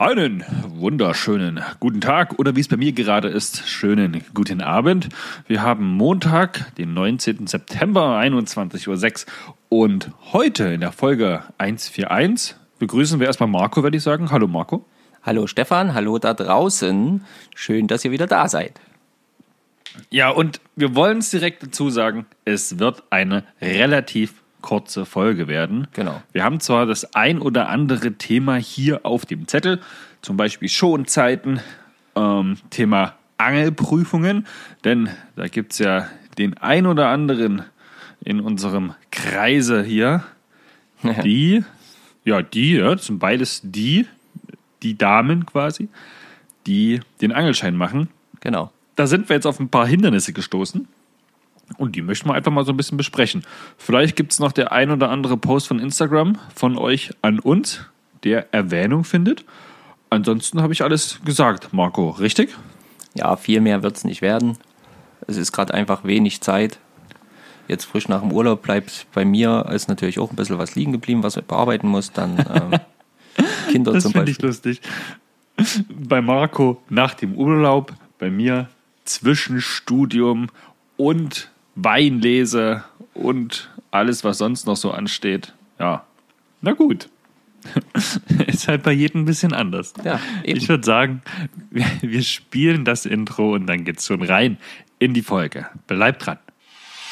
Einen wunderschönen guten Tag oder wie es bei mir gerade ist, schönen guten Abend. Wir haben Montag, den 19. September, 21.06 Uhr und heute in der Folge 141 begrüßen wir erstmal Marco, würde ich sagen. Hallo Marco. Hallo Stefan, hallo da draußen. Schön, dass ihr wieder da seid. Ja, und wir wollen es direkt dazu sagen, es wird eine relativ kurze Folge werden. Genau. Wir haben zwar das ein oder andere Thema hier auf dem Zettel, zum Beispiel Schonzeiten, ähm, Thema Angelprüfungen, denn da gibt es ja den ein oder anderen in unserem Kreise hier, die, ja, die, ja, das sind beides die, die Damen quasi, die den Angelschein machen. Genau. Da sind wir jetzt auf ein paar Hindernisse gestoßen. Und die möchten wir einfach mal so ein bisschen besprechen. Vielleicht gibt es noch der ein oder andere Post von Instagram von euch an uns, der Erwähnung findet. Ansonsten habe ich alles gesagt, Marco, richtig? Ja, viel mehr wird es nicht werden. Es ist gerade einfach wenig Zeit. Jetzt frisch nach dem Urlaub bleibt bei mir ist natürlich auch ein bisschen was liegen geblieben, was ich bearbeiten muss. Dann ähm, Kinder das zum finde ich Beispiel. lustig. Bei Marco nach dem Urlaub, bei mir zwischen Studium und Weinlese und alles, was sonst noch so ansteht. Ja, na gut. Ist halt bei jedem ein bisschen anders. Ja, eben. ich würde sagen, wir, wir spielen das Intro und dann geht's schon rein in die Folge. Bleibt dran.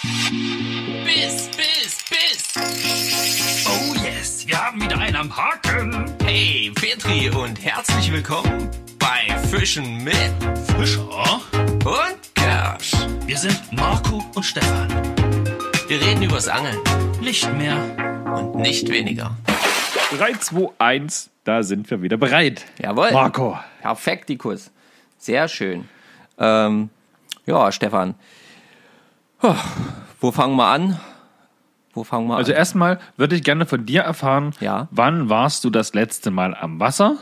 Biss, Biss, Biss. Oh yes, wir haben wieder einen am Haken. Hey, Petri und herzlich willkommen bei Fischen mit Fischer. und. Wir sind Marco und Stefan. Wir reden übers Angeln Nicht mehr. und nicht weniger. 3, 2, 1, da sind wir wieder bereit. Jawohl. Marco. Perfektikus. Sehr schön. Ähm, ja, Stefan. Huh, Wo fangen wir an? Wo fangen wir Also an? erstmal würde ich gerne von dir erfahren, Ja. wann warst du das letzte Mal am Wasser?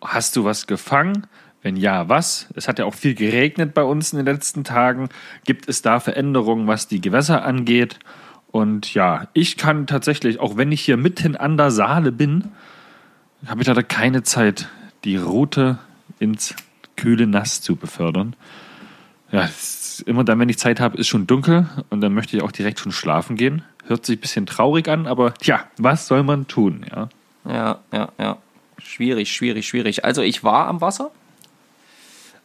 Hast du was gefangen? Wenn ja, was? Es hat ja auch viel geregnet bei uns in den letzten Tagen. Gibt es da Veränderungen, was die Gewässer angeht? Und ja, ich kann tatsächlich, auch wenn ich hier mitten an der Saale bin, habe ich leider keine Zeit, die Route ins kühle Nass zu befördern. Ja, immer dann, wenn ich Zeit habe, ist schon dunkel und dann möchte ich auch direkt schon schlafen gehen. Hört sich ein bisschen traurig an, aber tja, was soll man tun? Ja, Ja, ja, ja. Schwierig, schwierig, schwierig. Also ich war am Wasser.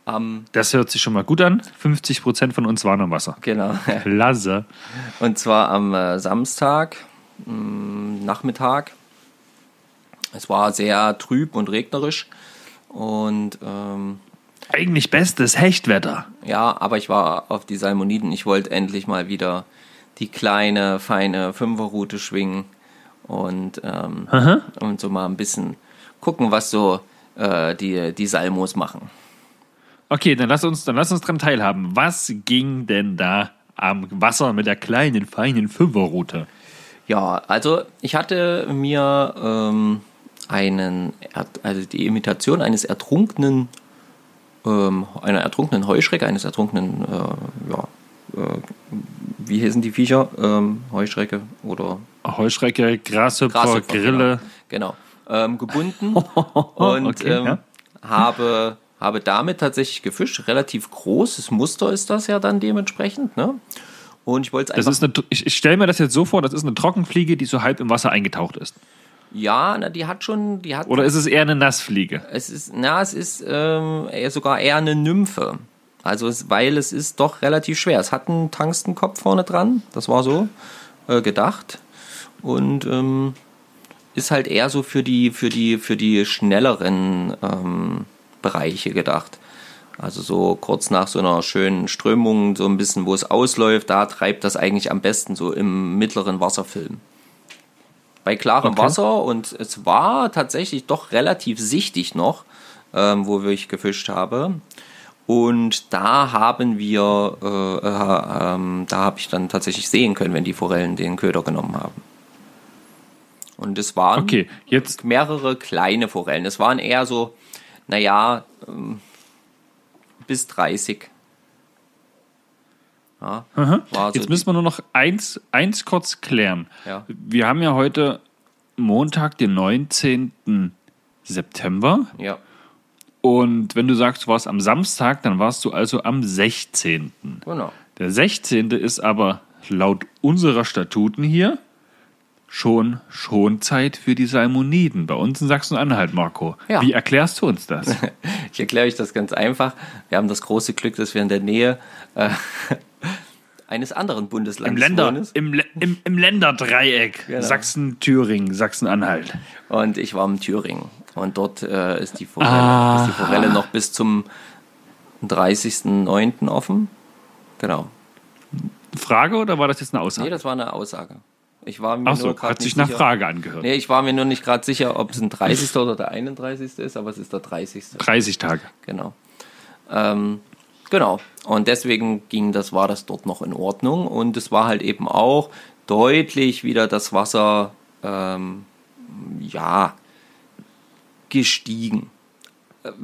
Am, das hört sich schon mal gut an. 50 Prozent von uns waren am Wasser. genau. Klasse. Und zwar am äh, Samstag, mh, Nachmittag. Es war sehr trüb und regnerisch. Und ähm, Eigentlich bestes Hechtwetter. ja, aber ich war auf die Salmoniden. Ich wollte endlich mal wieder die kleine, feine Fünferroute schwingen und, ähm, und so mal ein bisschen gucken, was so äh, die, die Salmos machen. Okay, dann lass uns, dann lass uns dran teilhaben. Was ging denn da am Wasser mit der kleinen, feinen Fünferroute? Ja, also ich hatte mir ähm, einen, also die Imitation eines ertrunkenen, ähm, einer ertrunkenen Heuschrecke, eines ertrunkenen, äh, ja, äh, wie hießen die Viecher? Ähm, Heuschrecke oder Heuschrecke, Grashüpfer, Grashüpfer, Grille. Genau, genau gebunden und Okay, ähm, ja. habe, habe damit tatsächlich gefischt. Relativ großes Muster ist das ja dann dementsprechend. Ne? Und ich wollte es Das einfach ist eine, ich, ich stelle mir das jetzt so vor, das ist eine Trockenfliege, die so halb im Wasser eingetaucht ist. Ja, na, die hat schon, die hat. Oder ist es eher eine Nassfliege? Es ist, na, es ist ähm, sogar eher eine Nymphe. Also, es, weil es ist doch relativ schwer. Es hat einen Tangstenkopf vorne dran, das war so äh, gedacht. Und ähm, ist halt eher so für die, für die, für die schnelleren ähm, Bereiche gedacht. Also so kurz nach so einer schönen Strömung, so ein bisschen, wo es ausläuft, da treibt das eigentlich am besten so im mittleren Wasserfilm. Bei klarem Okay. Wasser und es war tatsächlich doch relativ sichtig noch, ähm, wo ich gefischt habe. Und da haben wir, äh, äh, ähm, da habe ich dann tatsächlich sehen können, wenn die Forellen den Köder genommen haben. Und es waren Okay, jetzt mehrere kleine Forellen. Es waren eher so, naja, ähm, bis 30. Ja, so Jetzt müssen wir nur noch eins, eins kurz klären. Ja. Wir haben ja heute Montag, den 19. September. Ja. Und wenn du sagst, du warst am Samstag, dann warst du also am 16. Genau. Der 16. ist aber laut unserer Statuten hier schon Schonzeit für die Salmoniden bei uns in Sachsen-Anhalt, Marco. Ja. Wie erklärst du uns das? Ich erkläre euch das ganz einfach. Wir haben das große Glück, dass wir in der Nähe äh, eines anderen Im, Bundeslandes Länder, wohnen. im, im, Im Länderdreieck. Genau. Sachsen, Thüringen, Sachsen-Anhalt. Und ich war in Thüringen. Und dort äh, ist, die Forelle, Ah. ist die Forelle noch bis zum 30.09. offen. Genau. Frage oder war das jetzt eine Nee, Aussage? das war eine Aussage. Ich war mir Ach so, nur hat sich nicht nach sicher. Frage angehört. Nee, ich war mir nur nicht gerade sicher, ob es ein 30. oder der 31. ist, aber es ist der 30. 30 Tage. Genau. Ähm, genau. Und deswegen ging das, war das dort noch in Ordnung. Und es war halt eben auch deutlich wieder das Wasser, ähm, ja, gestiegen.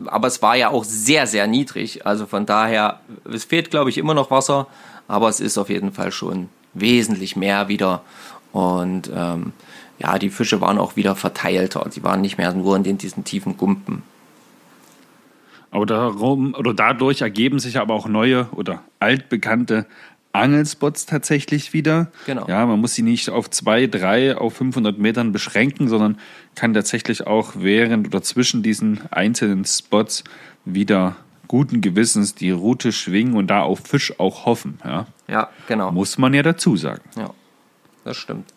Aber es war ja auch sehr, sehr niedrig. Also von daher, es fehlt, glaube ich, immer noch Wasser, aber es ist auf jeden Fall schon wesentlich mehr wieder. Und ähm, ja, die Fische waren auch wieder verteilter. Sie waren nicht mehr nur in diesen tiefen Gumpen. Aber darum, oder dadurch ergeben sich aber auch neue oder altbekannte Angelspots tatsächlich wieder. Genau. Ja, man muss sie nicht auf zwei, drei, auf 500 Metern beschränken, sondern kann tatsächlich auch während oder zwischen diesen einzelnen Spots wieder guten Gewissens die Route schwingen und da auf Fisch auch hoffen. Ja, Ja, genau. muss man ja dazu sagen. Ja, das stimmt.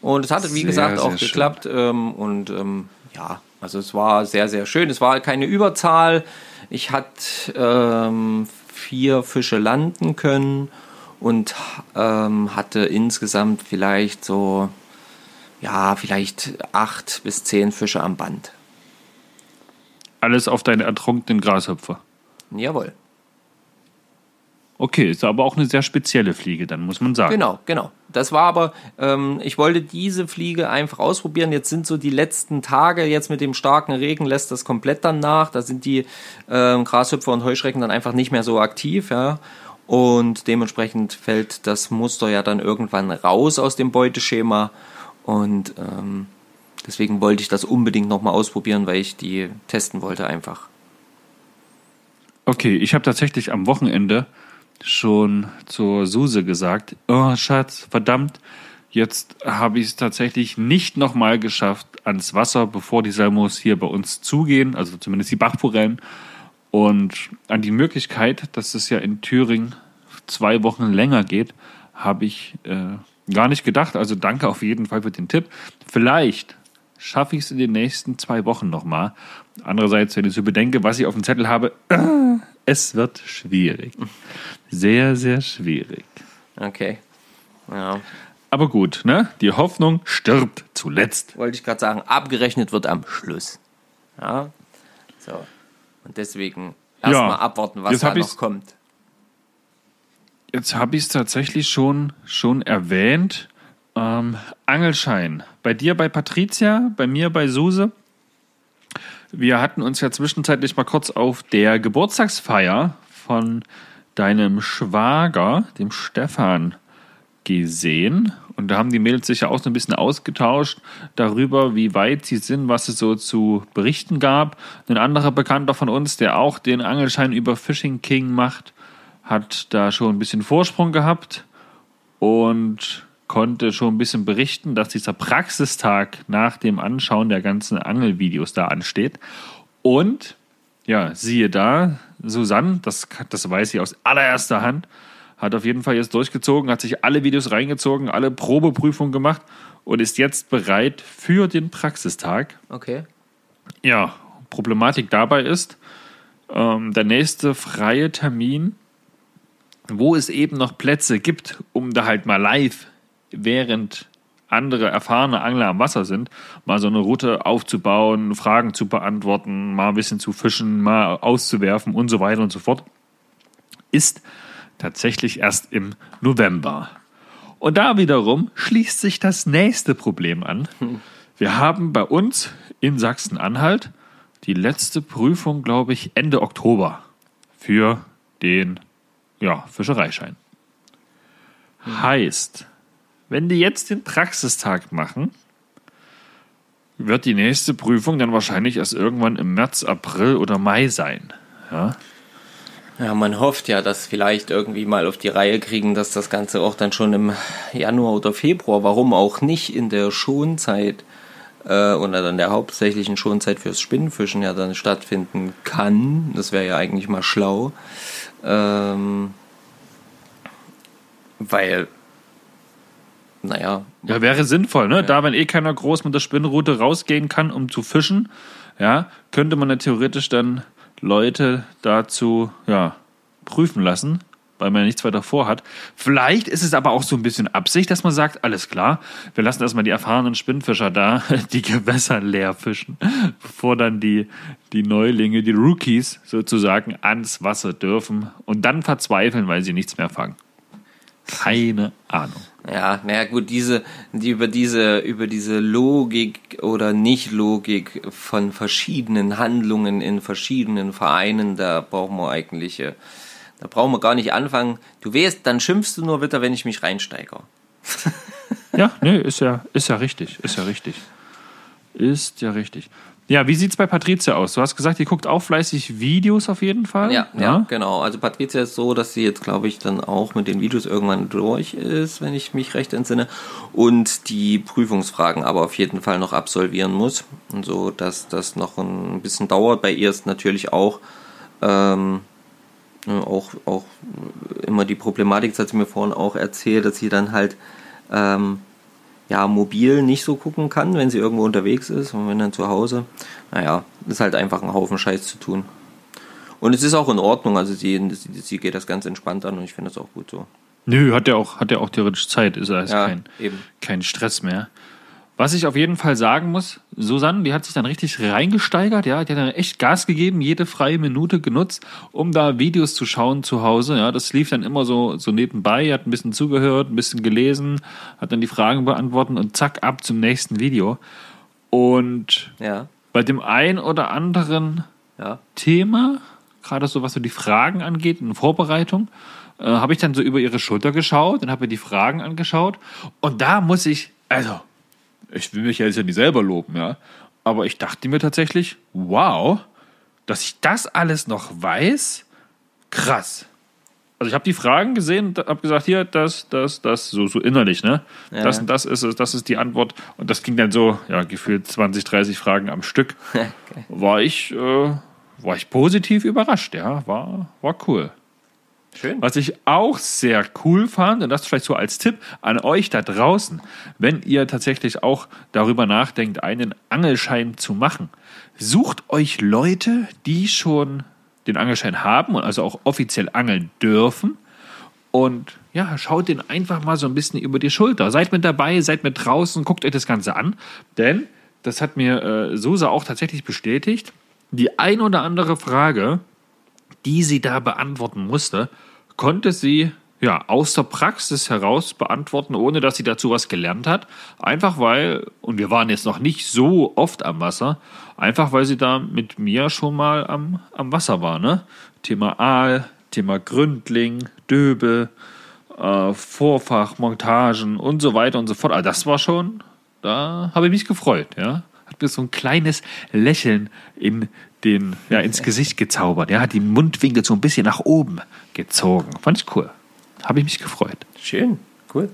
Und es hatte, wie Sehr, gesagt, auch schön. geklappt. Ähm, und ähm, ja, also es war sehr, sehr schön. Es war keine Überzahl. Ich hatte ähm, vier Fische landen können und ähm, hatte insgesamt vielleicht so, ja, vielleicht acht bis zehn Fische am Band. Alles auf deine ertrunkenen Grashüpfer. Jawohl. Okay, ist aber auch eine sehr spezielle Fliege, dann muss man sagen. Genau, genau. Das war aber, ähm, ich wollte diese Fliege einfach ausprobieren. Jetzt sind so die letzten Tage, jetzt mit dem starken Regen lässt das komplett dann nach. Da sind die ähm, Grashüpfer und Heuschrecken dann einfach nicht mehr so aktiv, ja. Und dementsprechend fällt das Muster ja dann irgendwann raus aus dem Beuteschema. Und ähm, deswegen wollte ich das unbedingt nochmal ausprobieren, weil ich die testen wollte einfach. Okay, ich habe tatsächlich am Wochenende schon zur Suse gesagt, oh Schatz, verdammt, jetzt habe ich es tatsächlich nicht nochmal geschafft ans Wasser, bevor die Salmos hier bei uns zugehen, also zumindest die Bachforellen. Und an die Möglichkeit, dass es ja in Thüringen zwei Wochen länger geht, habe ich äh, gar nicht gedacht. Also danke auf jeden Fall für den Tipp. Vielleicht schaffe ich es in den nächsten zwei Wochen nochmal. Andererseits, wenn ich so bedenke, was ich auf dem Zettel habe, es wird schwierig. Sehr, sehr schwierig. Okay. Ja. Aber gut, ne? Die Hoffnung stirbt zuletzt. wollte ich gerade sagen, abgerechnet wird am Schluss. Ja. So. Und deswegen Ja. erstmal abwarten, was Jetzt da noch kommt. Jetzt habe ich es tatsächlich schon, schon erwähnt. Ähm, Angelschein. Bei dir bei Patricia, bei mir bei Suse. Wir hatten uns ja zwischenzeitlich mal kurz auf der Geburtstagsfeier von deinem Schwager, dem Stefan, gesehen. Und da haben die Mädels sich ja auch so ein bisschen ausgetauscht darüber, wie weit sie sind, was es so zu berichten gab. Ein anderer Bekannter von uns, der auch den Angelschein über Fishing King macht, hat da schon ein bisschen Vorsprung gehabt und konnte schon ein bisschen berichten, dass dieser Praxistag nach dem Anschauen der ganzen Angelvideos da ansteht. Und ja, siehe da, Susanne, das, das weiß ich aus allererster Hand, hat auf jeden Fall jetzt durchgezogen, hat sich alle Videos reingezogen, alle Probeprüfungen gemacht und ist jetzt bereit für den Praxistag. Okay. Ja, Problematik dabei ist, ähm, der nächste freie Termin, wo es eben noch Plätze gibt, um da halt mal live, während andere erfahrene Angler am Wasser sind, mal so eine Route aufzubauen, Fragen zu beantworten, mal ein bisschen zu fischen, mal auszuwerfen und so weiter und so fort, ist tatsächlich erst im November. Und da wiederum schließt sich das nächste Problem an. Wir haben bei uns in Sachsen-Anhalt die letzte Prüfung, glaube ich, Ende Oktober für den ja, Fischereischein. Heißt, wenn die jetzt den Praxistag machen, wird die nächste Prüfung dann wahrscheinlich erst irgendwann im März, April oder Mai sein. Ja, Ja, man hofft ja, dass vielleicht irgendwie mal auf die Reihe kriegen, dass das Ganze auch dann schon im Januar oder Februar, warum auch nicht in der Schonzeit äh, oder dann der hauptsächlichen Schonzeit fürs Spinnenfischen ja dann stattfinden kann. Das wäre ja eigentlich mal schlau. Ähm, weil, naja, Ja, wäre sinnvoll, ne? Da, wenn eh keiner groß mit der Spinnroute rausgehen kann, um zu fischen, ja, könnte man ja theoretisch dann Leute dazu, ja, prüfen lassen, weil man ja nichts weiter vorhat. Vielleicht ist es aber auch so ein bisschen Absicht, dass man sagt, alles klar, wir lassen erstmal die erfahrenen Spinnfischer da, die Gewässer leer fischen, bevor dann die, die Neulinge, die Rookies sozusagen ans Wasser dürfen und dann verzweifeln, weil sie nichts mehr fangen. Keine Ahnung. Ja, naja gut, diese, die über diese, über diese Logik oder Nicht-Logik von verschiedenen Handlungen in verschiedenen Vereinen, da brauchen wir eigentlich, äh, da brauchen wir gar nicht anfangen. Du weißt, dann schimpfst du nur wieder, wenn ich mich reinsteige. Ja, nee, ist ja, ist ja richtig, ist ja richtig. Ist ja richtig. Ja, wie sieht's bei Patricia aus? Du hast gesagt, ihr guckt auch fleißig Videos auf jeden Fall. Ja, ja, genau. Also Patricia ist so, dass sie jetzt, glaube ich, dann auch mit den Videos irgendwann durch ist, wenn ich mich recht entsinne, und die Prüfungsfragen aber auf jeden Fall noch absolvieren muss. Und so, dass das noch ein bisschen dauert. Bei ihr ist natürlich auch ähm, auch, auch immer die Problematik, das hat sie mir vorhin auch erzählt, dass sie dann halt ähm, ja, mobil nicht so gucken kann, wenn sie irgendwo unterwegs ist und wenn dann zu Hause. Naja, ist halt einfach ein Haufen Scheiß zu tun. Und es ist auch in Ordnung, also sie, sie, geht das ganz entspannt an und ich finde das auch gut so. Nö, hat ja auch, hat ja auch theoretisch Zeit, ist also Ja, kein, eben. kein Stress mehr. Was ich auf jeden Fall sagen muss, Susanne, die hat sich dann richtig reingesteigert, ja, die hat dann echt Gas gegeben, jede freie Minute genutzt, um da Videos zu schauen zu Hause, ja, das lief dann immer so, so nebenbei, hat ein bisschen zugehört, ein bisschen gelesen, hat dann die Fragen beantwortet und zack, ab zum nächsten Video. Und Ja, bei dem ein oder anderen ja. Thema, gerade so was so die Fragen angeht, in Vorbereitung, äh, habe ich dann so über ihre Schulter geschaut und habe mir die Fragen angeschaut. Und da muss ich, also, ich will mich ja jetzt ja nicht selber loben, ja, aber ich dachte mir tatsächlich, wow, dass ich das alles noch weiß, krass. Also ich habe die Fragen gesehen und habe gesagt, hier, das, das, das, so, so innerlich, ne? Ja, das und das ist es, das ist die Antwort. Und das ging dann so, ja, gefühlt 20, 30 Fragen am Stück. War ich, äh, war ich positiv überrascht, ja. War, war cool. Schön. Was ich auch sehr cool fand, und das vielleicht so als Tipp an euch da draußen, wenn ihr tatsächlich auch darüber nachdenkt, einen Angelschein zu machen, sucht euch Leute, die schon den Angelschein haben und also auch offiziell angeln dürfen. Und ja, schaut den einfach mal so ein bisschen über die Schulter. Seid mit dabei, seid mit draußen, guckt euch das Ganze an. Denn, das hat mir äh, Susa auch tatsächlich bestätigt, die ein oder andere Frage, die sie da beantworten musste, konnte sie ja aus der Praxis heraus beantworten, ohne dass sie dazu was gelernt hat. Einfach weil, und wir waren jetzt noch nicht so oft am Wasser, einfach weil sie da mit mir schon mal am, am Wasser war. Ne? Thema Aal, Thema Gründling, Döbel, äh, Vorfach, Montagen und so weiter und so fort. Also das war schon, da habe ich mich gefreut. Ja? Hat mir so ein kleines Lächeln in den, ja, ins Gesicht gezaubert. Ja, hat die Mundwinkel so ein bisschen nach oben gezogen. Fand ich cool. Habe ich mich gefreut. Schön, cool.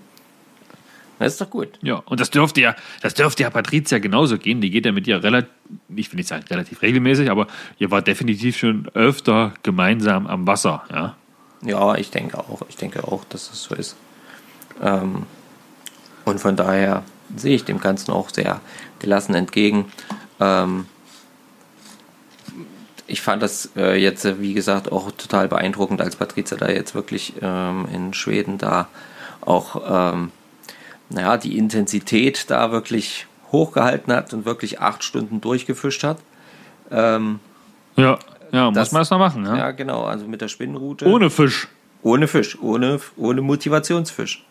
Das ist doch gut. Ja, und das dürfte ja, das dürfte ja Patricia genauso gehen. Die geht ja mit ihr relativ, ich will nicht sagen relativ regelmäßig, aber ihr war definitiv schon öfter gemeinsam am Wasser. Ja, Ja, ich denke auch. Ich denke auch, dass es so ist. Ähm, und von daher sehe ich dem Ganzen auch sehr gelassen entgegen. Ähm, ich fand das äh, jetzt, äh, wie gesagt, auch total beeindruckend, als Patrizia da jetzt wirklich ähm, in Schweden da auch, ähm, naja, die Intensität da wirklich hochgehalten hat und wirklich acht Stunden durchgefischt hat. Ähm, ja, ja muss Das- man erst mal machen. Ja? ja, genau, also mit der Spinnenrute. Ohne Fisch. Ohne Fisch, ohne, ohne Motivationsfisch.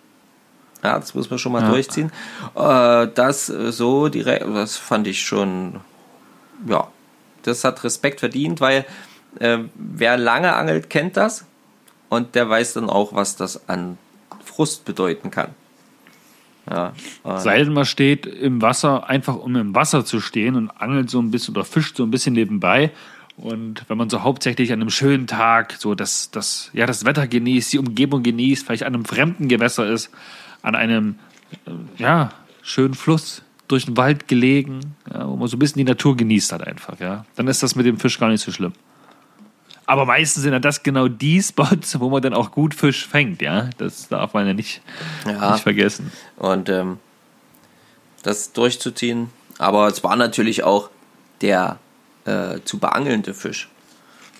Ja, das muss man schon mal Ja. durchziehen. Äh, das äh, so direkt, das fand ich schon, ja, das hat Respekt verdient, weil äh, wer lange angelt, kennt das und der weiß dann auch, was das an Frust bedeuten kann. Ja, Sei denn, man steht im Wasser, einfach um im Wasser zu stehen und angelt so ein bisschen oder fischt so ein bisschen nebenbei. Und wenn man so hauptsächlich an einem schönen Tag so das, das, ja, das Wetter genießt, die Umgebung genießt, vielleicht an einem fremden Gewässer ist, an einem äh, ja, schönen Fluss durch den Wald gelegen, ja, wo man so ein bisschen die Natur genießt hat einfach, ja, dann ist das mit dem Fisch gar nicht so schlimm. Aber meistens sind ja das genau die Spots, wo man dann auch gut Fisch fängt, ja. Das darf man ja nicht, Ja. nicht vergessen. und ähm, das durchzuziehen. Aber es war natürlich auch der äh, zu beangelnde Fisch,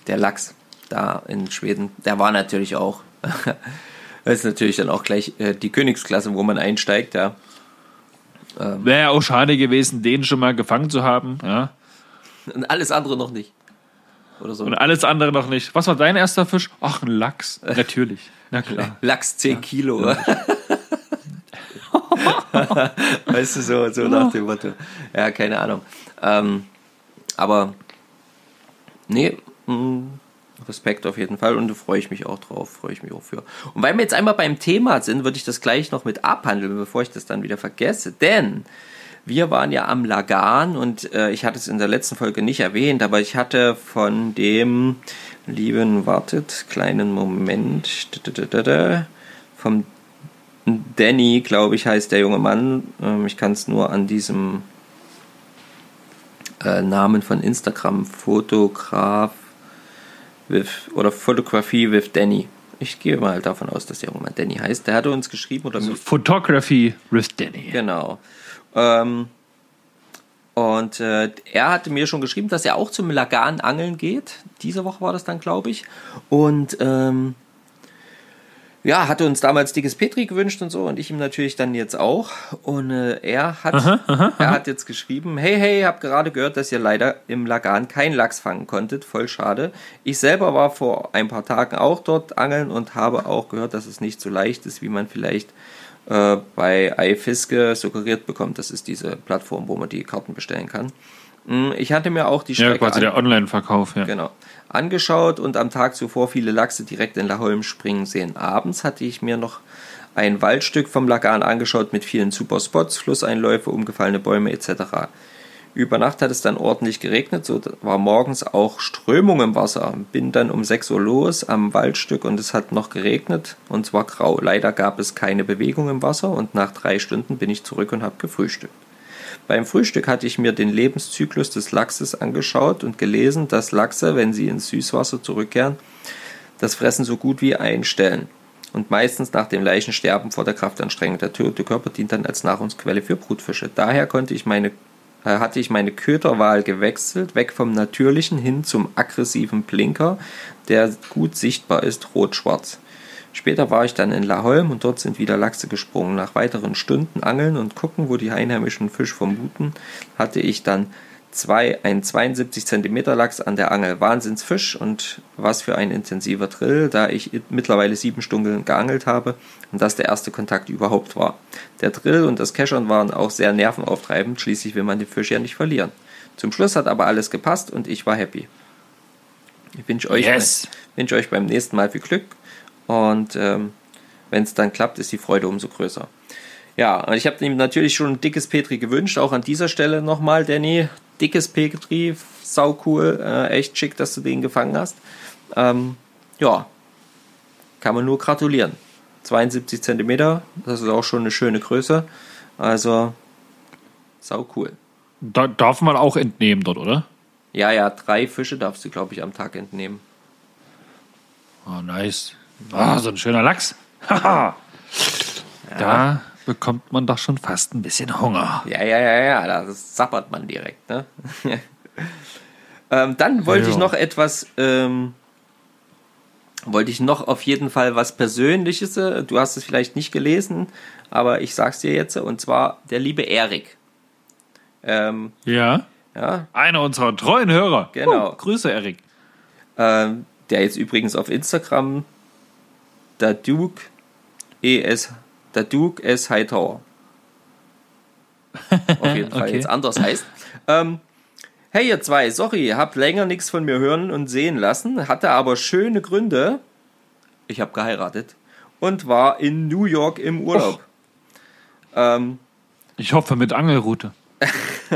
der Lachs da in Schweden, der war natürlich auch, das ist natürlich dann auch gleich äh, die Königsklasse, wo man einsteigt, ja. Wäre ja auch schade gewesen, den schon mal gefangen zu haben, ja. Und alles andere noch nicht. Oder so. Und alles andere noch nicht. Was war dein erster Fisch? Ach, ein Lachs. Natürlich. Na klar. Lachs 10 Kilo. weißt du, so, so nach dem Motto. Ja, keine Ahnung. Ähm, aber nee, mh, Respekt auf jeden Fall und da freue ich mich auch drauf, freue ich mich auch für. Und weil wir jetzt einmal beim Thema sind, würde ich das gleich noch mit abhandeln, bevor ich das dann wieder vergesse. Denn wir waren ja am Lagan und äh, ich hatte es in der letzten Folge nicht erwähnt, aber ich hatte von dem lieben, wartet, kleinen Moment, vom Danny, glaube ich, heißt der junge Mann. Ähm, ich kann es nur an diesem äh, Namen von Instagram, Fotograf with, oder Photography with Danny. Ich gehe mal davon aus, dass der junge Mann Danny heißt. Der hatte uns geschrieben oder mir Photography with Danny. Genau. Ähm, und äh, er hatte mir schon geschrieben, dass er auch zum Lagan angeln geht. Diese Woche war das dann, glaube ich. Und ähm, ja, hatte uns damals dickes Petri gewünscht und so und ich ihm natürlich dann jetzt auch. Und äh, er hat er hat jetzt geschrieben, hey, hey, hab gerade gehört, dass ihr leider im Lagan keinen Lachs fangen konntet. Voll schade. Ich selber war vor ein paar Tagen auch dort angeln und habe auch gehört, dass es nicht so leicht ist, wie man vielleicht äh, bei iFiske suggeriert bekommt. Das ist diese Plattform, wo man die Karten bestellen kann. Mm, Ich hatte mir auch die Ja, Strecke quasi an- der Online-Verkauf, ja. Genau. Angeschaut und am Tag zuvor viele Lachse direkt in Laholm springen sehen. Abends hatte ich mir noch ein Waldstück vom Lagan angeschaut mit vielen super Spots, Flusseinläufe, umgefallene Bäume etc. Über Nacht hat es dann ordentlich geregnet, so war morgens auch Strömung im Wasser. Bin dann um 6 Uhr los am Waldstück und es hat noch geregnet und zwar grau. Leider gab es keine Bewegung im Wasser und nach drei Stunden bin ich zurück und habe gefrühstückt. Beim Frühstück hatte ich mir den Lebenszyklus des Lachses angeschaut und gelesen, dass Lachse, wenn sie ins Süßwasser zurückkehren, das Fressen so gut wie einstellen. Und meistens nach dem Leichensterben vor der Kraftanstrengung. Der tote Körper dient dann als Nahrungsquelle für Brutfische. Daher konnte ich meine, äh, hatte ich meine Köderwahl gewechselt, weg vom natürlichen hin zum aggressiven Blinker, der gut sichtbar ist, rot-schwarz. Später war ich dann in Laholm und dort sind wieder Lachse gesprungen. Nach weiteren Stunden Angeln und gucken, wo die einheimischen Fisch vermuten, hatte ich dann zwei, ein 72 cm Lachs an der Angel. Wahnsinnsfisch und was für ein intensiver Drill, da ich mittlerweile sieben Stunden geangelt habe und das der erste Kontakt überhaupt war. Der Drill und das Keschern waren auch sehr nervenauftreibend, schließlich will man den Fisch ja nicht verlieren. Zum Schluss hat aber alles gepasst und ich war happy. Ich wünsche euch, Yes. wünsche euch beim nächsten Mal viel Glück und ähm, wenn es dann klappt, ist die Freude umso größer. Ja, und ich habe ihm natürlich schon ein dickes Petri gewünscht, auch an dieser Stelle nochmal, Danny. Dickes Petri, sau cool, äh, echt schick, dass du den gefangen hast. Ähm, ja, kann man nur gratulieren. 72 Zentimeter, das ist auch schon eine schöne Größe. Also, sau cool. Da, darf man auch entnehmen dort, oder? Ja, ja, drei Fische darfst du, glaube ich, am Tag entnehmen. Oh, nice. Ah, so ein schöner Lachs. Haha. Da bekommt man doch schon fast ein bisschen Hunger. Ja, ja, ja, ja, da sappert man direkt. Ne? ähm, dann wollte Ja. ich noch etwas, ähm, wollte ich noch auf jeden Fall was Persönliches. äh, Du hast es vielleicht nicht gelesen, aber ich sag's dir jetzt. Und zwar der liebe Erik. Ähm, Ja. ja, Einer unserer treuen Hörer. Genau. Oh, Grüße, Erik. ähm, der jetzt übrigens auf Instagram der Duke ES, der Duke S Hightower. Auf jeden Fall Okay. jetzt anders heißt. Ähm, hey ihr zwei, sorry, habt länger nichts von mir hören und sehen lassen, hatte aber schöne Gründe. Ich habe geheiratet und war in New York im Urlaub. Ähm, Ich hoffe mit Angelrute.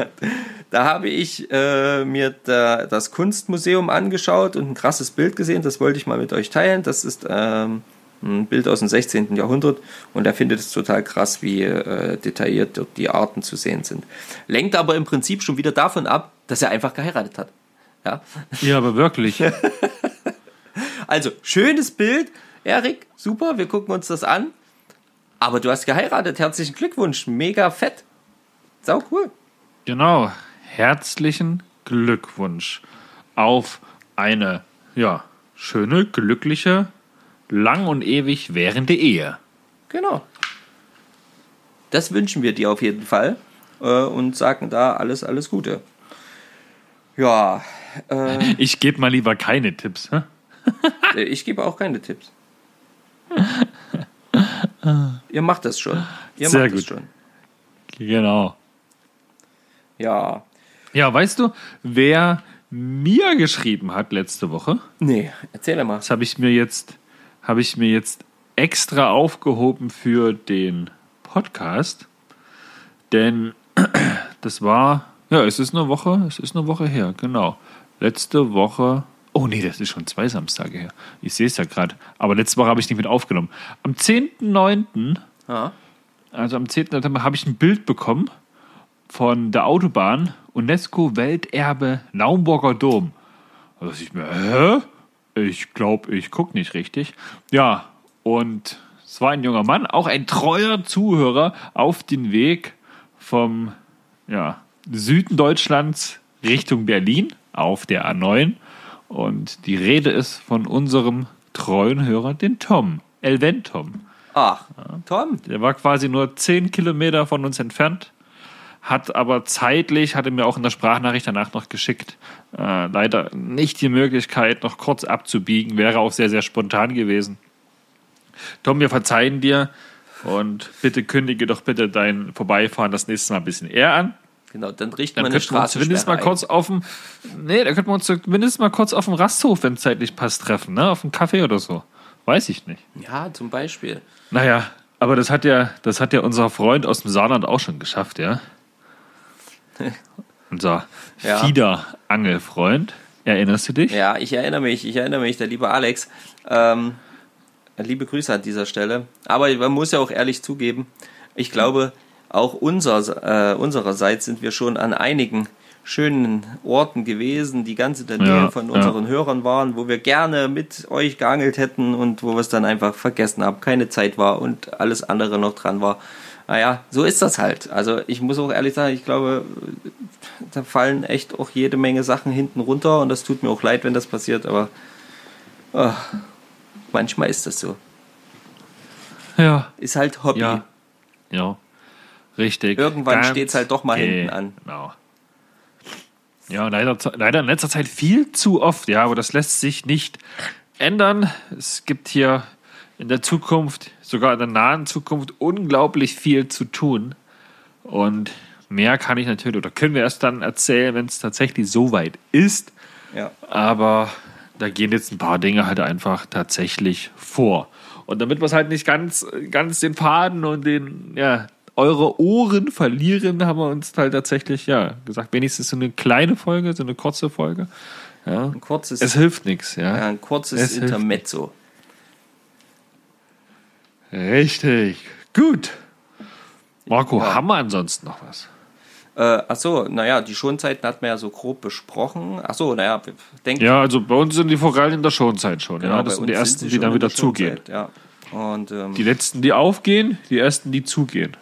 Da habe ich äh, mir da, das Kunstmuseum angeschaut und ein krasses Bild gesehen. Das wollte ich mal mit euch teilen. Das ist ähm, ein Bild aus dem 16. Jahrhundert und er findet es total krass, wie äh, detailliert dort die Arten zu sehen sind. Lenkt aber im Prinzip schon wieder davon ab, dass er einfach geheiratet hat. Ja. Ja, aber wirklich. Also, schönes Bild. Erik, super, wir gucken uns das an. Aber du hast geheiratet. Herzlichen Glückwunsch. Mega fett. Sau cool. Genau. Herzlichen Glückwunsch auf eine, ja, schöne, glückliche, lang und ewig währende Ehe. Genau. Das wünschen wir dir auf jeden Fall äh, und sagen da alles, alles Gute. Ja, äh, Ich gebe mal lieber keine Tipps. Hä? ich gebe auch keine Tipps. Ihr macht das schon. Ihr Sehr macht gut. das schon. Genau. Ja. Ja, weißt du, wer mir geschrieben hat letzte Woche? Nee, erzähl mal. Das habe ich mir jetzt, habe ich mir jetzt extra aufgehoben für den Podcast, denn das war, ja, es ist eine Woche, es ist eine Woche her, genau. Letzte Woche, oh nee, das ist schon zwei Samstage her. Ich sehe es ja gerade, aber letzte Woche habe ich nicht mit aufgenommen. Am 10.9., Ja. also am 10. September, habe ich ein Bild bekommen von der Autobahn UNESCO-Welterbe Naumburger Dom. Da dachte ich mir, hä? Ich glaube, ich gucke nicht richtig. Ja, und es war ein junger Mann, auch ein treuer Zuhörer auf den Weg vom ja, Süden Deutschlands Richtung Berlin auf der A9. Und die Rede ist von unserem treuen Hörer, den Tom, Elven Tom. Ach, Tom. Der war quasi nur 10 Kilometer von uns entfernt, hat aber zeitlich, hatte mir auch in der Sprachnachricht danach noch geschickt, äh, leider nicht die Möglichkeit, noch kurz abzubiegen, wäre auch sehr, sehr spontan gewesen. Tom, wir verzeihen dir und bitte kündige doch bitte dein Vorbeifahren das nächste Mal ein bisschen eher an. Genau, dann riecht Dann man eine könnten wir uns zumindest mal Straßensperre kurz auf dem, nee, da könnten wir uns zumindest mal kurz auf dem Rasthof, wenn es zeitlich passt, treffen, ne? Auf dem Café oder so. Weiß ich nicht. ein. Ja, zum Beispiel. Naja, aber das hat ja, das hat ja unser Freund aus dem Saarland auch schon geschafft, ja. Unser Ja. Fieder-Angelfreund. Erinnerst du dich? Ja, ich erinnere mich, ich erinnere mich, der liebe Alex. Ähm, liebe Grüße an dieser Stelle. Aber man muss ja auch ehrlich zugeben, ich glaube, auch unser, äh, unsererseits sind wir schon an einigen schönen Orten gewesen, die ganz in der Nähe Ja, von ja. unseren Hörern waren, wo wir gerne mit euch geangelt hätten und wo wir es dann einfach vergessen haben, keine Zeit war und alles andere noch dran war. Naja, so ist das halt. Also ich muss auch ehrlich sagen, ich glaube, da fallen echt auch jede Menge Sachen hinten runter und das tut mir auch leid, wenn das passiert, aber ah, manchmal ist das so. Ja. Ist halt Hobby. Ja. Ja. Richtig. Irgendwann Ganz steht's halt doch mal hinten an. Genau. Ja, leider, leider in letzter Zeit viel zu oft, ja, aber das lässt sich nicht ändern. Es gibt hier in der Zukunft, sogar in der nahen Zukunft, unglaublich viel zu tun. Und mehr kann ich natürlich, oder können wir erst dann erzählen, wenn es tatsächlich so weit ist. Ja. Aber da gehen jetzt ein paar Dinge halt einfach tatsächlich vor. Und damit wir es halt nicht ganz, ganz den Faden und den, ja, eure Ohren verlieren, haben wir uns halt tatsächlich, ja, gesagt, wenigstens so eine kleine Folge, so eine kurze Folge. Ja. Ein kurzes, Es hilft nichts, ja. ja, ein kurzes Es hilft. Richtig. Gut. Marco, Ja. haben wir ansonsten noch was? Äh, ach so, naja, die Schonzeiten hat man ja so grob besprochen. Ach so, naja, denkt Ja, also bei uns sind die Forellen in der Schonzeit schon. Genau, ja, das sind die ersten, sie die schon dann wieder der zugehen. Ja. Und ähm, Die letzten, die aufgehen, die ersten, die zugehen.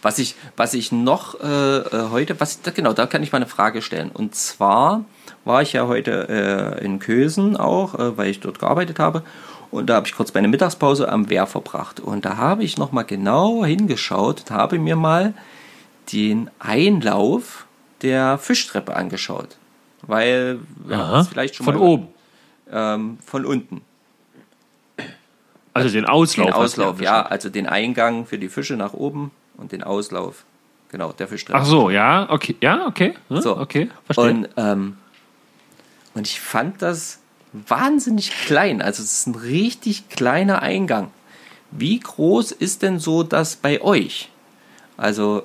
Was ich, was ich noch äh, äh, heute, was genau, da kann ich mal eine Frage stellen. Und zwar war ich ja heute äh, in Kösen auch, äh, weil ich dort gearbeitet habe. Und da habe ich kurz meine Mittagspause am Wehr verbracht. Und da habe ich noch mal genau hingeschaut und habe mir mal den Einlauf der Fischtreppe angeschaut. Weil, ja, vielleicht schon Von mal oben. Ähm, von unten. Also den Auslauf. Den Auslauf, ja, also den Eingang für die Fische nach oben und den Auslauf. Genau, der Fischtreppe. Ach so, ja, okay. Ja, okay. Hm, So. Okay, verstehe. Und, ähm, und ich fand das wahnsinnig klein. Also es ist ein richtig kleiner Eingang. Wie groß ist denn so das bei euch? Also,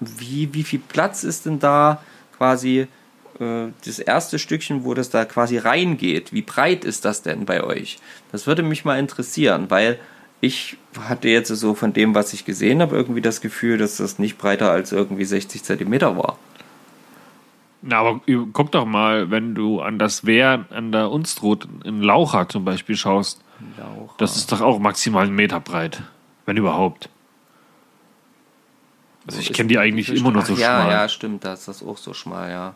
wie, wie viel Platz ist denn da quasi äh, das erste Stückchen, wo das da quasi reingeht? Wie breit ist das denn bei euch? Das würde mich mal interessieren, weil ich hatte jetzt so von dem, was ich gesehen habe, irgendwie das Gefühl, dass das nicht breiter als irgendwie 60 Zentimeter war. Na, aber guck doch mal, wenn du an das Wehr an der Unstrut in Laucha zum Beispiel schaust. Laucha. Das ist doch auch maximal einen Meter breit. Wenn überhaupt. Also ich kenne die eigentlich immer nur so Ach, ja, schmal. Ja, stimmt, da ist das auch so schmal, ja.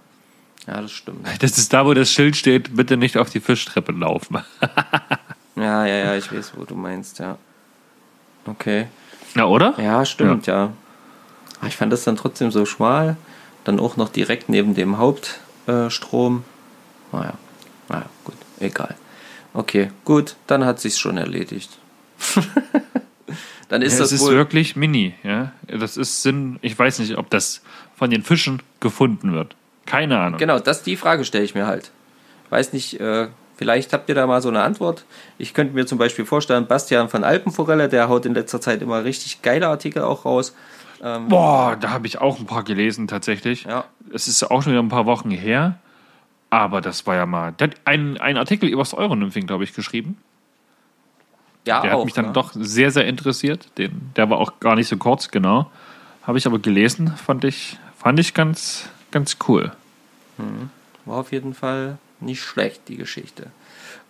Ja, das stimmt. Das ist da, wo das Schild steht, bitte nicht auf die Fischtreppe laufen. Ja, ja, ja, ich weiß, wo du meinst, ja. Okay. Na, oder? Ja, stimmt, ja. Aber Ich fand das dann trotzdem so schmal. Dann auch noch direkt neben dem Hauptstrom. Naja, naja, gut, egal. Okay, gut, dann hat sich's schon erledigt. dann ist Ja, das es ist wohl. wirklich mini, ja. Das ist Sinn, ich weiß nicht, ob das von den Fischen gefunden wird. Keine Ahnung. Genau, das die Frage stelle ich mir halt. Weiß nicht, äh, vielleicht habt ihr da mal so eine Antwort. Ich könnte mir zum Beispiel vorstellen, Bastian von Alpenforelle, der haut in letzter Zeit immer richtig geile Artikel auch raus. Boah, da habe ich auch ein paar gelesen tatsächlich. Ja. Es ist auch schon wieder ein paar Wochen her. Aber das war ja mal. Der hat einen, einen Artikel über das Euronymphing, glaube ich, geschrieben. Ja, Der auch. hat mich dann ne? doch sehr, sehr interessiert. Den, der war auch gar nicht so kurz, genau. Habe ich aber gelesen, fand ich, fand ich ganz, ganz cool. War auf jeden Fall nicht schlecht, die Geschichte.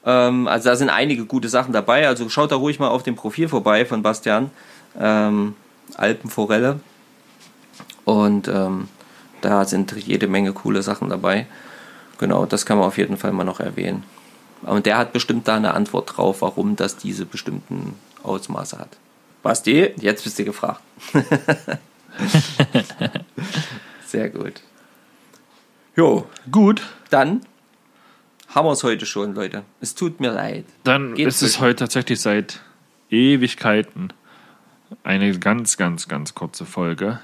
Ähm, also da sind einige gute Sachen dabei. Also schaut da ruhig mal auf dem Profil vorbei von Bastian. Ähm, Alpenforelle. Und ähm, da sind jede Menge coole Sachen dabei. Genau, das kann man auf jeden Fall mal noch erwähnen. Und der hat bestimmt da eine Antwort drauf, warum das diese bestimmten Ausmaße hat. Basti, jetzt bist du gefragt. Sehr gut. Jo, Gut, dann haben wir es heute schon, Leute. Es tut mir leid. dann Geht ist es heute tatsächlich seit Ewigkeiten eine ganz, ganz, ganz kurze Folge.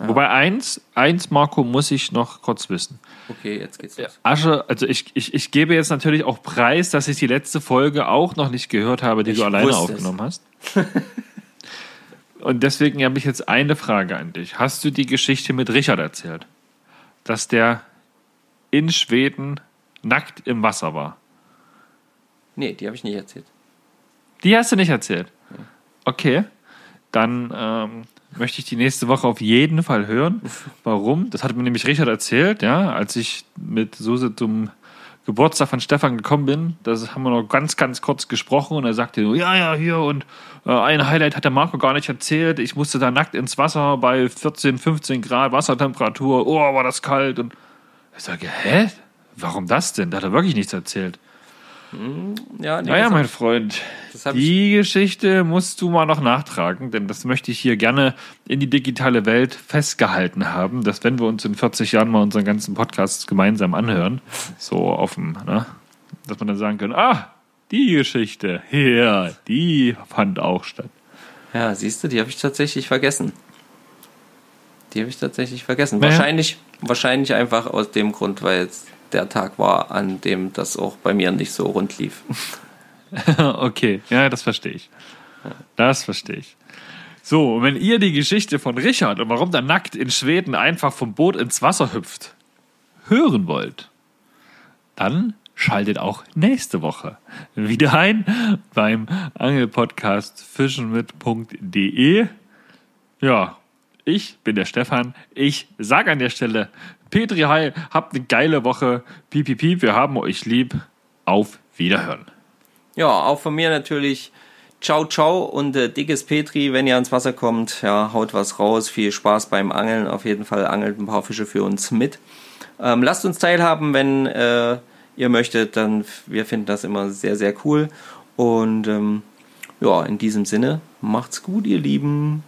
Wobei eins, eins, Marco, muss ich noch kurz wissen. Okay, jetzt geht's los. Asche, also ich, ich, ich gebe jetzt natürlich auch preis, dass ich die letzte Folge auch noch nicht gehört habe, die Ich du alleine wusste es. aufgenommen hast. Und deswegen habe ich jetzt eine Frage an dich. Hast du die Geschichte mit Richard erzählt? Dass der in Schweden nackt im Wasser war? Nee, die habe ich nicht erzählt. Die hast du nicht erzählt. Okay, dann ähm, möchte ich die nächste Woche auf jeden Fall hören. Warum? Das hat mir nämlich Richard erzählt, ja, als ich mit Suse zum Geburtstag von Stefan gekommen bin. Das haben wir noch ganz, ganz kurz gesprochen und er sagte so, ja, ja, hier und äh, ein Highlight hat der Marco gar nicht erzählt. Ich musste da nackt ins Wasser bei 14, 15 Grad Wassertemperatur. Oh, war das kalt. Und ich sage, hä? Warum das denn? Da hat er wirklich nichts erzählt. Ja, nee, Naja, mein Freund, die Geschichte musst du mal noch nachtragen, denn das möchte ich hier gerne in die digitale Welt festgehalten haben, dass wenn wir uns in 40 Jahren mal unseren ganzen Podcast gemeinsam anhören, so dem, ne, dass man dann sagen kann, ah, die Geschichte, ja, die fand auch statt. ja siehst du, die habe ich tatsächlich vergessen. Die habe ich tatsächlich vergessen. Naja. Wahrscheinlich, wahrscheinlich einfach aus dem Grund, weil es der Tag war, an dem das auch bei mir nicht so rund lief. okay, ja, das verstehe ich. Das verstehe ich. So, und wenn ihr die Geschichte von Richard und warum der nackt in Schweden einfach vom Boot ins Wasser hüpft, hören wollt, dann schaltet auch nächste Woche wieder ein beim Angelpodcast fischenmit.de. Ja, ich bin der Stefan. Ich sage an der Stelle, Petri Hi, habt eine geile Woche. Piep, piep, piep, wir haben euch lieb. Auf Wiederhören. Ja, auch von mir natürlich ciao, ciao und äh, dickes Petri, wenn ihr ans Wasser kommt, ja, haut was raus, viel Spaß beim Angeln, auf jeden Fall angelt ein paar Fische für uns mit. Ähm, lasst uns teilhaben, wenn äh, ihr möchtet, dann wir finden das immer sehr, sehr cool und ähm, ja, in diesem Sinne, macht's gut, ihr Lieben.